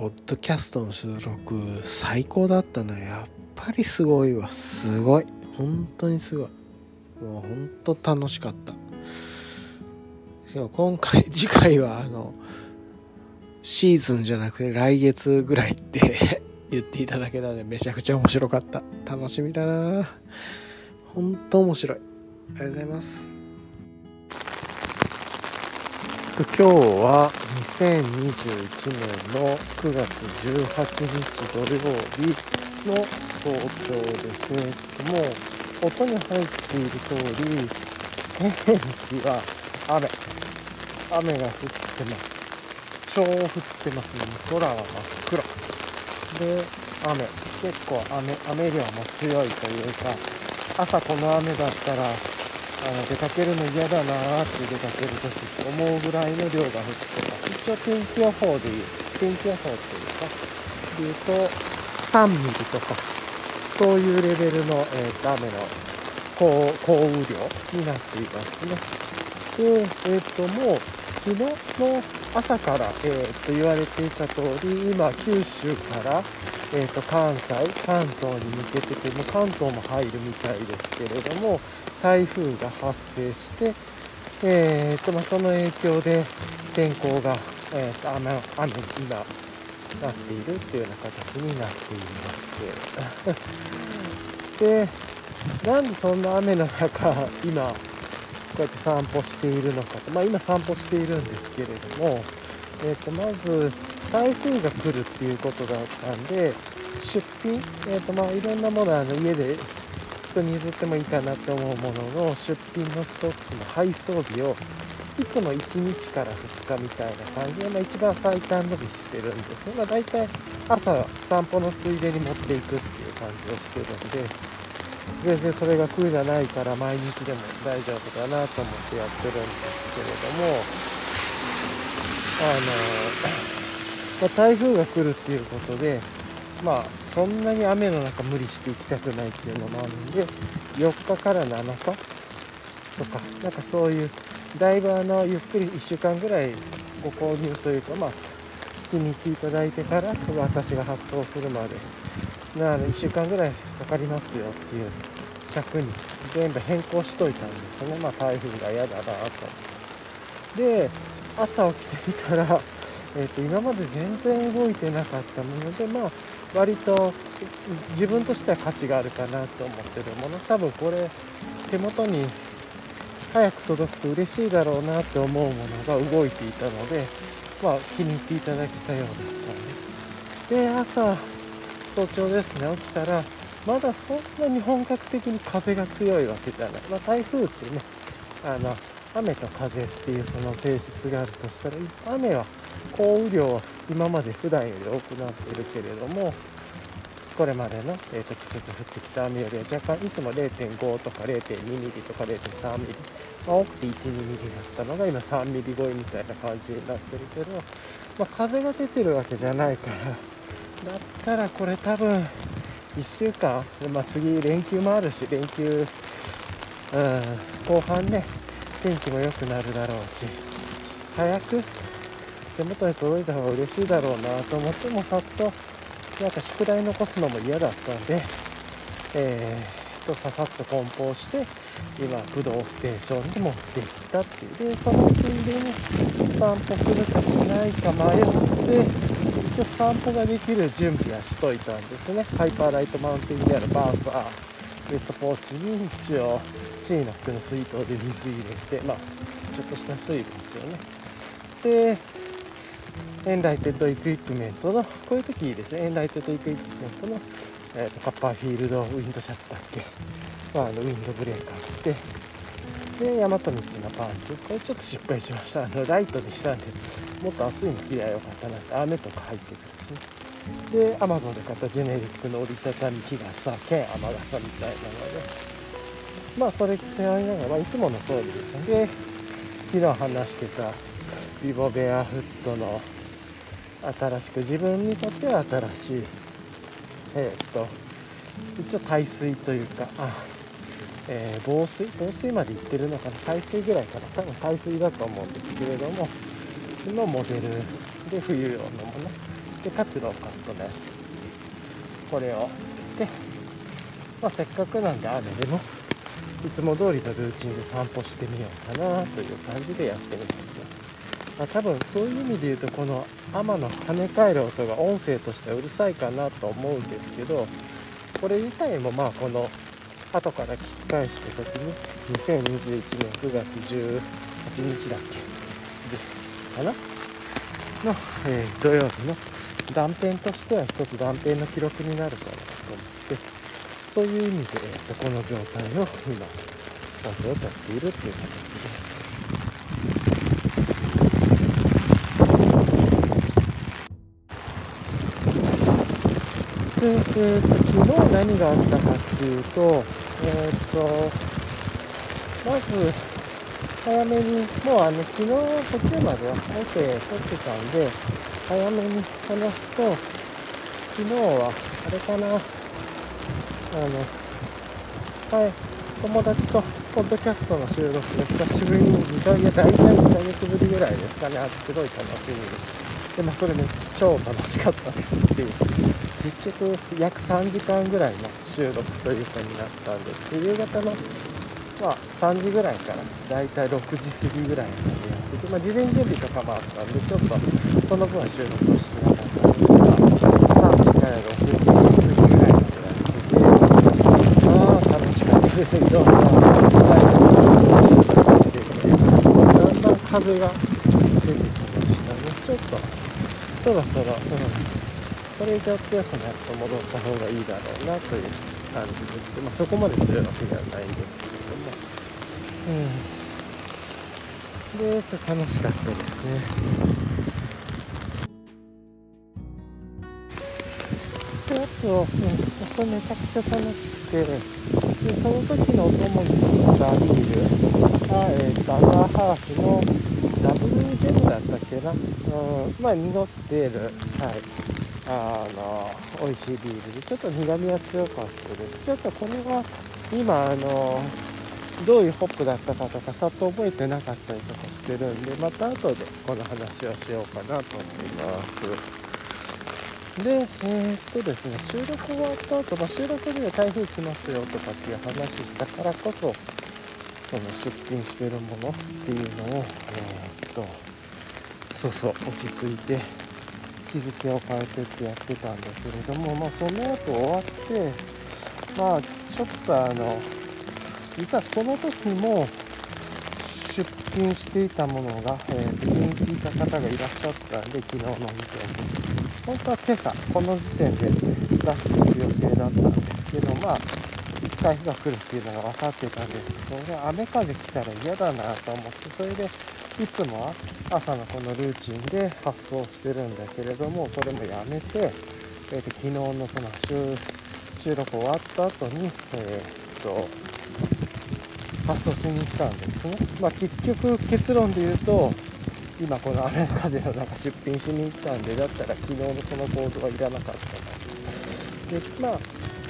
ポッドキャストの収録最高だったのやっぱりすごいわすごい本当にすごいもう本当楽しかったしかも今回次回はあのシーズンじゃなくて来月ぐらいって 言っていただけたのでめちゃくちゃ面白かった楽しみだな本当面白いありがとうございます今日は2021年の9月18日土曜日の東京ですもう音に入っている通り天気は雨。雨が降ってます。超降ってます。ね空は真っ黒。で雨。結構雨雨量も強いというか朝この雨だったらあの出かけるの嫌だなーって出かけるとき思うぐらいの量が降ってます一応天気予報でいう天気予報っていうか？でいうと3ミリとか。そういうレベルの、えー、雨の降降雨量になっていますね。でえっ、ー、ともう昨日の朝から、えー、と言われていた通り今九州からえーと、関西、関東に向けてても関東も入るみたいですけれども台風が発生して、えーとまあ、その影響で天候が、えーと、雨雨に今なっているっていうような形になっています。でなんでそんな雨の中今こうやって散歩しているのかと、まあ、今散歩しているんですけれども、えー、とまず台風が来るっていうことだったんで出品、えーとまあ、いろんなものあの家で人に譲ってもいいかなって思うものの出品のストックの配送日をいつも1日から2日みたいな感じで、まあ、一番最短伸びしてるんですよ、まあ、大体朝散歩のついでに持っていくっていう感じをしてるんで全然それが苦じゃないから毎日でも大丈夫かなと思ってやってるんですけれどもあのまあ、台風が来るっていうことでまあそんなに雨の中無理して行きたくないっていうのもあるんで4日から7日とかなんかそういうだいぶあのゆっくり1週間ぐらいご購入というかまあ気に入っていただいてから私が発送するまでなの1週間ぐらいかかりますよっていう尺に全部変更しといたんですよね。まあ台風が嫌だなと。で朝起きてみたら えーと、今まで全然動いてなかったもので、まあ、割と自分としては価値があるかなと思ってるもの。多分これ手元に早く届くと嬉しいだろうなって思うものが動いていたので、まあ、気に入っていただけたようだったんで。で朝早朝ですね起きたらまだそんなに本格的に風が強いわけじゃない、まあ、台風ってねあの雨と風っていうその性質があるとしたら雨は降雨量は今まで普段より多くなってるけれどもこれまでの、えーと、季節降ってきた雨よりは若干いつも0.5とか0.2ミリとか0.3ミリ、まあ、多くて12ミリだったのが今3ミリ超えみたいな感じになってるけど、まあ、風が出てるわけじゃないからだったらこれ多分1週間、まあ、次連休もあるし連休、うん、後半ね天気も良くなるだろうし早く手元に届いた方が嬉しいだろうなと思ってもさっとなんか宿題残すのも嫌だったんで、えー、とささっと梱包して今駆動ステーションに持っていったっていう。でそのついでに散歩するかしないか迷って一応散歩ができる準備はしといたんですね。ハイパーライトマウンテンにあるバーサーウエストポーチに一応 C の服の水筒で水入れてまあちょっとした水分ですよねでエンライテッドエクイプメントのこういう時いいですねエンライテッドエクイプメントの、えーと、カッパーフィールドウィンドシャツだっけ、まあ、あのウィンドブレーカーってで大和道のパンツ。これちょっと失敗しました。あのライトにしたんでもっと暑いの着りゃよかったなって。雨とか入ってくるんですね。で Amazon で買ったジェネリックの折りたたみ日傘兼雨傘みたいなので。まあそれ背負いながら、まあ、いつもの装備ですね。で昨日話してたビボベアフットの新しく自分にとっては新しいえー、っと一応耐水というかあ、えー、防水防水までいってるのかな耐水ぐらいかな。多分耐水だと思うんですけれどものモデルで冬用のもの。でかつローカットのやつ。これをつけて、まあ、せっかくなんで雨でもいつも通りのルーチンで散歩してみようかなという感じでやってみてますまあ、多分そういう意味で言うとこの天の跳ね返る音が音声としてはうるさいかなと思うんですけどこれ自体もまあこの後から聞き返した時に2021年9月18日だっけ？でかな？の、えー、土曜日の断片としては一つ断片の記録になるかなと思ってそういう意味で、えー、とこの状態を今音声をとっているっていう形です。で、えーと、昨日何があったかっていうと、えっ、と、まず、早めに、もうあの、昨日途中までは音声撮ってたんで、早めに話すと、昨日は、あれかな、あの、はい、友達とポッドキャストの収録を久しぶりに2ヶ月、大体2ヶ月ぶりぐらいですかね、あすごい。楽しみ。でまあそれめっちゃ超楽しかったです。っていう結局約3時間ぐらいの収録というかになったんです。で夕方のまあ3時ぐらいからだいたい6時過ぎぐらいまで、まあ、事前準備とかもあったんでちょっとその分は収録をしてなかったんですが3時から6時過ぎぐらいまでやっててまあ楽しかったですいろんな最後に話しててだんだん風が出てきましたね。ちょっとそろそろ、うん、これ以上強くなると戻った方がいいだろうなという感じですけど、まあ、そこまで強いわけではないんですけれども、うん、でそれ楽しかったですね。であと、うん、それめちゃくちゃ楽しくてでその時のお供にしたビール。が、えーと、アガーハーフのダブルジェムだったっけな、うん、まあ濁ってる、はい、あの美味しいビールでちょっと苦みは強かったです。ちょっとこれは今あのどういうホップだったかとかさっと覚えてなかったりとかしてるんでまた後でこの話をしようかなと思います。でえー、っとですね収録終わった後、まあ、収録には台風来ますよとかっていう話したからこそその出品してるものっていうのを、えー、っとそうそう落ち着いて日付を変えてってやってたんだけれども、まあ、その後終わってまあちょっとあの実はその時も出品していたものが、えー、気に入った方がいらっしゃったんで昨日の時点で本当は今朝この時点で出していく予定だったんですけどまあ台風が来るっていうのが分かってたんですけどそれ雨風来たら嫌だなと思ってそれでいつもは朝のこのルーチンで発送してるんだけれどもそれもやめて、えー、と昨日のその収録終わった後に、えー、と発送しに行ったんですね、まあ、結局結論で言うと今この雨風の中出品しに行ったんでだったら昨日のその行動はいらなかったなでまあ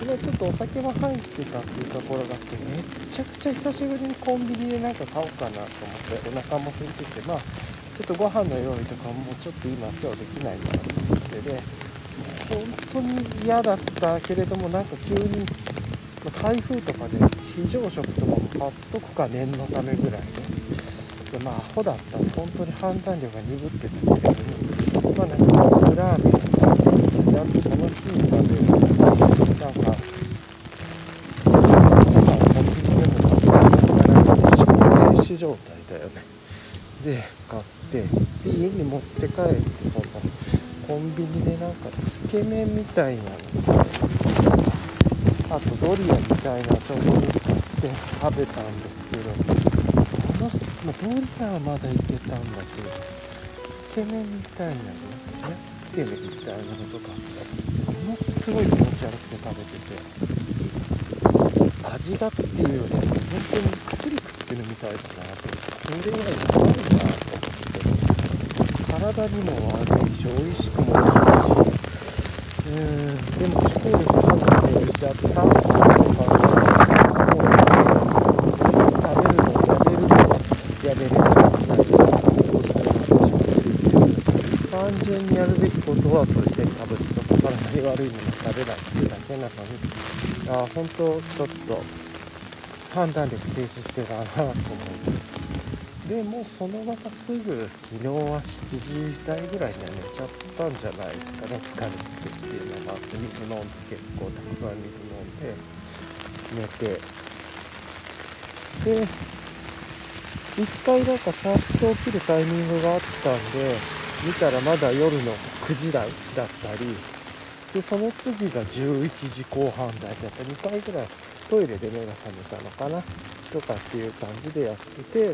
昨日ちょっとお酒も入ってたっていうところがあってめっちゃくちゃ久しぶりにコンビニでなんか買おうかなと思ってお腹も空いててまあちょっとご飯の用意とかもちょっと今今日できないなと思ってで本当に嫌だったけれどもなんか急に台風とかで非常食とか買っとくか念のためぐらいででまあアホだったんで本当に判断力が鈍ってたけれどもまあなんかカップラーメンをちゃんとその日に食べるなんか、まあ、コンビニでも停止状態だよね。で、買って、で、家に持って帰って、その、コンビニでなんか、つけ麺みたいなのあとドリアみたいなちょうど見つかって食べたんですけど、この、まあ、ドリアはまだいけたんだけど、つけ麺みたいなの、冷やしつけ麺みたいなのとか、ものすごい気持ち悪くて食べてて味がっていうよりは本当に薬食ってるみたいだなとこれはやばいなと思って体にも悪いし美味しくもないしうんでも思考力感度してるしあと3分とかう食べるのやめるのやめれるじゃないかなどうしたらいいでしょう単純にやるべきことはそういう添加物とか体に悪いもの食べないっていうだけなのにああ本当ちょっと判断力停止してたなと思いますでもうそのまますぐ昨日は7時台ぐらいには寝ちゃったんじゃないですかね疲れて。っていうのがあって水飲んで結構たくさん水飲んで寝てで一回なんかさっと起きるタイミングがあったんで見たらまだ夜の9時台だったりでその次が11時後半台だった2回ぐらいトイレで目が覚めたのかなとかっていう感じでやってて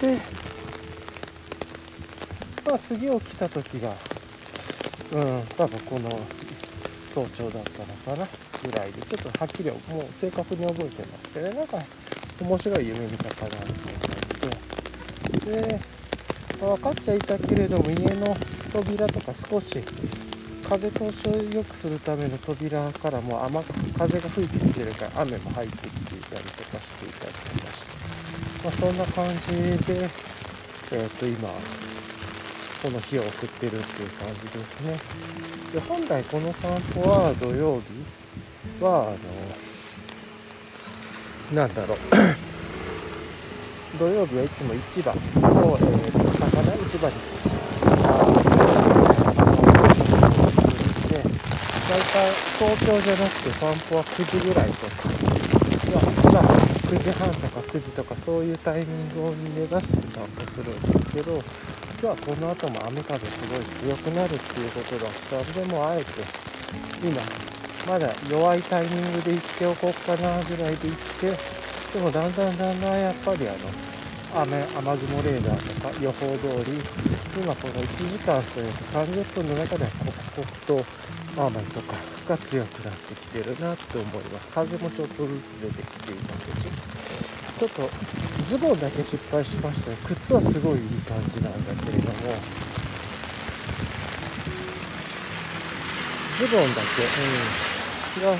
でまあ次起きた時がうん多分この早朝だったのかなぐらいでちょっとはっきりもう正確に覚えてなくてねなんか面白い夢見たかなみたいな感じで。で分かっちゃいたけれども家の扉とか少し風通しを良くするための扉からも雨風が吹いてきてるから雨も入ってきていたりとかしていたりとかして、まあ、そんな感じで、えー、と今この日を送ってるっていう感じですね。で本来この散歩は土曜日はあのなんだろう 土曜日はいつも市場を、えー、市場に大体早朝じゃなくて散歩は9時ぐらいとか、まあ、9時半とか9時とかそういうタイミングを目指して散歩するんですけど今日はこの後も雨風すごい強くなるっていうことだったんでもあえて今まだ弱いタイミングで行っておこうかなぐらいで行ってでもだんだんだんだんやっぱりあの雨雨雲レーダーとか予報通り今この1時間というか30分の中では刻々と雨とかが強くなってきてるなって思います。風もちょっとずつ出てきていますし。ちょっとズボンだけ失敗しましたね。靴はすごいいい感じなんだけれども。ズボンだけうん。が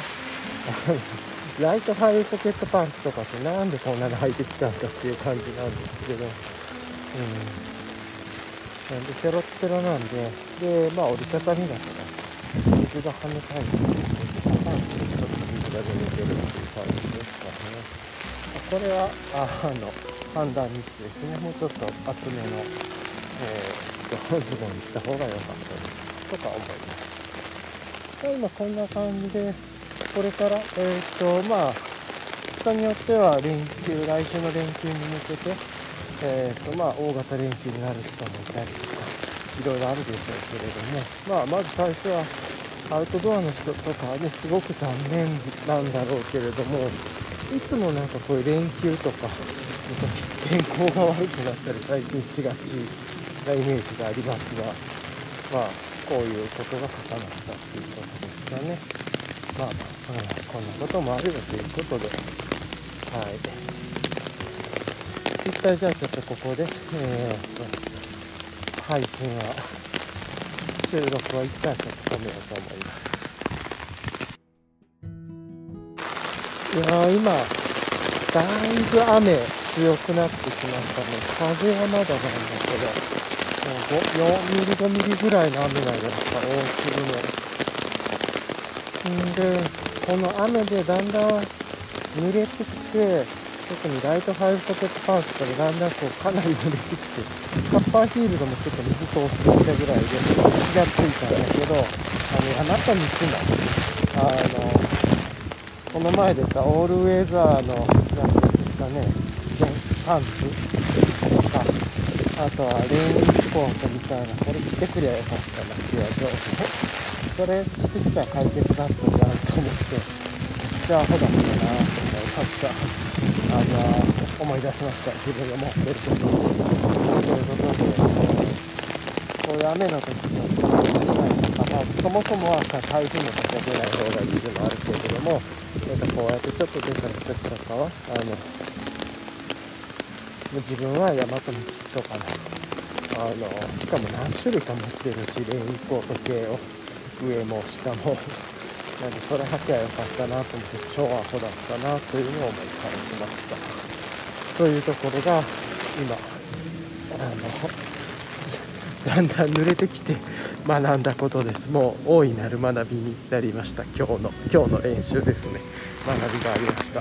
ライトハイポケットパンツとかってなんでこんなの履いてきたんかっていう感じなんですけど、うん。なんで、ペロッペロなんで、で、まあ折りたたみだから水が跳ねたいので、パンツにちょっと水が出てるっていう感じですかね。これは、あの、判断ミスですね。もうちょっと厚めの、えー、ズボンにした方が良かったです。とか思います。今こんな感じで、これから、えっ、と、まあ、人によっては連休、来週の連休に向けて、えっ、と、まあ、大型連休になる人もいたりとか、いろいろあるでしょうけれども、まあ、まず最初は、アウトドアの人とかはね、すごく残念なんだろうけれども、いつもなんかこういう連休とか、天候が悪くなったり最近しがちなイメージがありますが、まあ、こういうことが重なったっていうことですかね。まあ、まあ、こんなこともあるよということで。はい。一回じゃあちょっとここでえー、っと配信は収録は一回ちょっと止めようと思います。いやー今だいぶ雨強くなってきましたね。風はまだなんだけど4ミリ5ミリぐらいの雨がやっぱ大粒の。んで、この雨でだんだん濡れてきて、特にライトハイポケットパンツとかでだんだんこうかなり濡れてきて、カッパーヒールドもちょっと水通してきたぐらいで気がついたんだけど、あの、あなたにつな、あの、この前出たオールウェザーの、なんていうんですかねジェン、パンツとか、あとはレインコートみたいなこれ着てくりゃよかったなっていう情報それ着てきたら解決だったじゃんと思ってめっちゃアホだったなと思いましたあの思い出しました。自分が持ってることをということでこういう雨の時ちょっとしたい。とか、まあ、そもそもは台風の時は出ない方がいいのもあるけれども、えー、とこうやってちょっと出た時とかはあの自分は山と道とかのあのしかも何種類か持ってるしレインコート系を上も下もなんでそれ履きゃよかったなと思って超アホだったなというのを思い返しました。というところが今あのだんだん濡れてきて学んだことです。もう大いなる学びになりました。今日の今日の練習ですね。学びがありました。